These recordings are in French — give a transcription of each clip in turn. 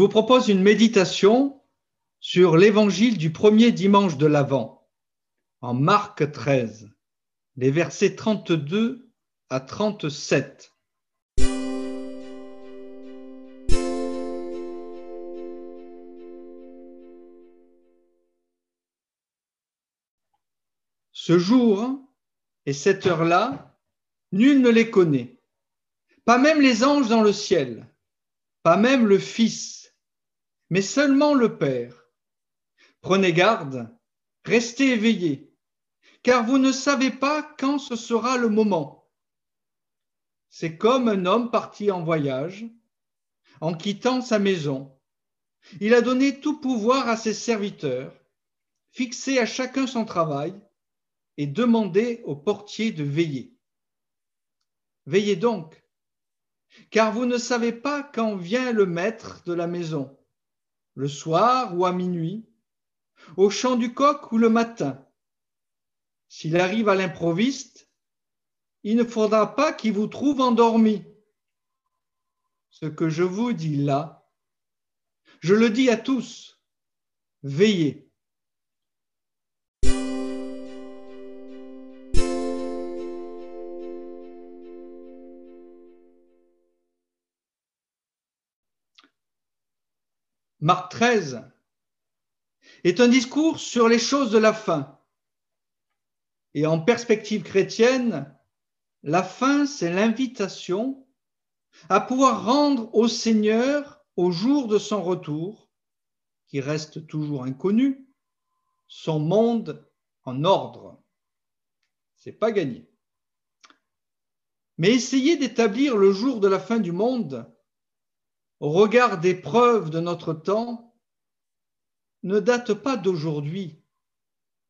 propose une méditation sur l'évangile du premier dimanche de l'Avent, en Marc 13, les versets 32 à 37. Ce jour et cette heure-là, nul ne les connaît, pas même les anges dans le ciel, pas même le Fils, mais seulement le Père. Prenez garde, restez éveillés, car vous ne savez pas quand ce sera le moment. C'est comme un homme parti en voyage, en quittant sa maison. Il a donné tout pouvoir à ses serviteurs, fixé à chacun son travail, et demandez au portier de veiller. Veillez donc, car vous ne savez pas quand vient le maître de la maison, le soir ou à minuit, au chant du coq ou le matin. S'il arrive à l'improviste, il ne faudra pas qu'il vous trouve endormi. Ce que je vous dis là, je le dis à tous, veillez. Marc 13 est un discours sur les choses de la fin. Et en perspective chrétienne, la fin, c'est l'invitation à pouvoir rendre au Seigneur, au jour de son retour, qui reste toujours inconnu, son monde en ordre. C'est pas gagné. Mais essayer d'établir le jour de la fin du monde au regard des preuves de notre temps, ne date pas d'aujourd'hui,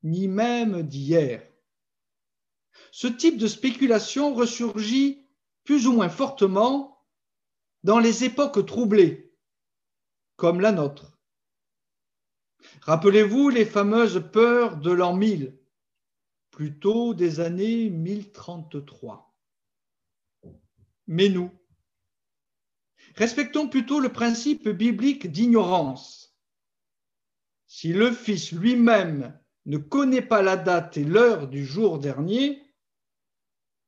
ni même d'hier. Ce type de spéculation ressurgit plus ou moins fortement dans les époques troublées, comme la nôtre. Rappelez-vous les fameuses peurs de l'an 1000, plutôt des années 1033. Mais nous, Respectons plutôt le principe biblique d'ignorance. Si le Fils lui-même ne connaît pas la date et l'heure du jour dernier,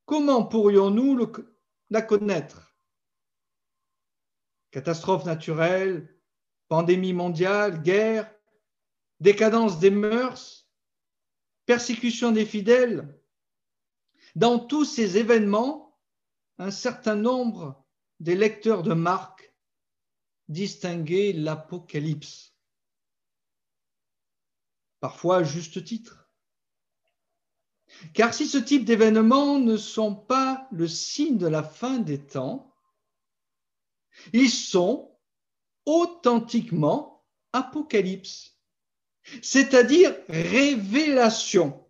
comment pourrions-nous la connaître? Catastrophe naturelle, pandémie mondiale, guerre, décadence des mœurs, persécution des fidèles. Dans tous ces événements, un certain nombre des lecteurs de Marc distinguer l'Apocalypse, parfois à juste titre. Car si ce type d'événements ne sont pas le signe de la fin des temps, ils sont authentiquement apocalypse, c'est-à-dire révélation,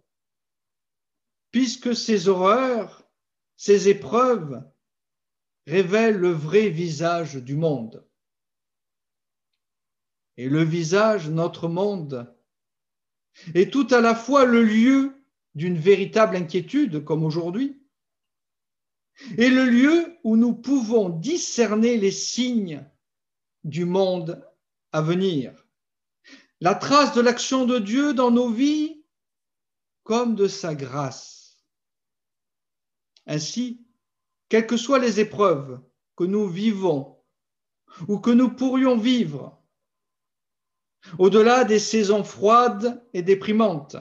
puisque ces horreurs, ces épreuves révèle le vrai visage du monde. Et le visage, notre monde, est tout à la fois le lieu d'une véritable inquiétude, comme aujourd'hui, et le lieu où nous pouvons discerner les signes du monde à venir, la trace de l'action de Dieu dans nos vies comme de sa grâce. Ainsi, quelles que soient les épreuves que nous vivons ou que nous pourrions vivre, au-delà des saisons froides et déprimantes,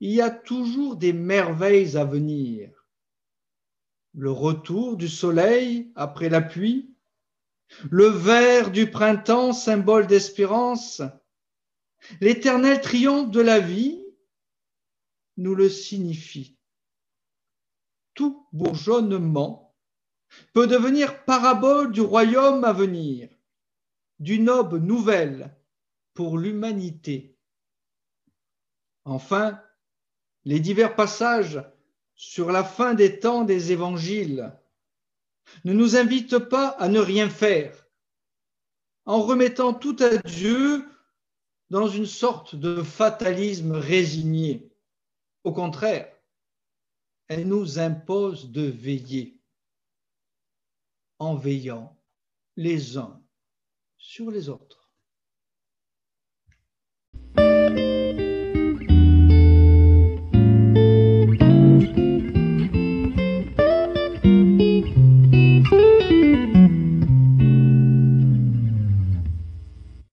il y a toujours des merveilles à venir. Le retour du soleil après la pluie, le vert du printemps, symbole d'espérance, l'éternel triomphe de la vie, nous le signifie tout bourgeonnement peut devenir parabole du royaume à venir, d'une aube nouvelle pour l'humanité. Enfin, les divers passages sur la fin des temps des évangiles ne nous invitent pas à ne rien faire, en remettant tout à Dieu dans une sorte de fatalisme résigné. Au contraire, elle nous impose de veiller en veillant les uns sur les autres.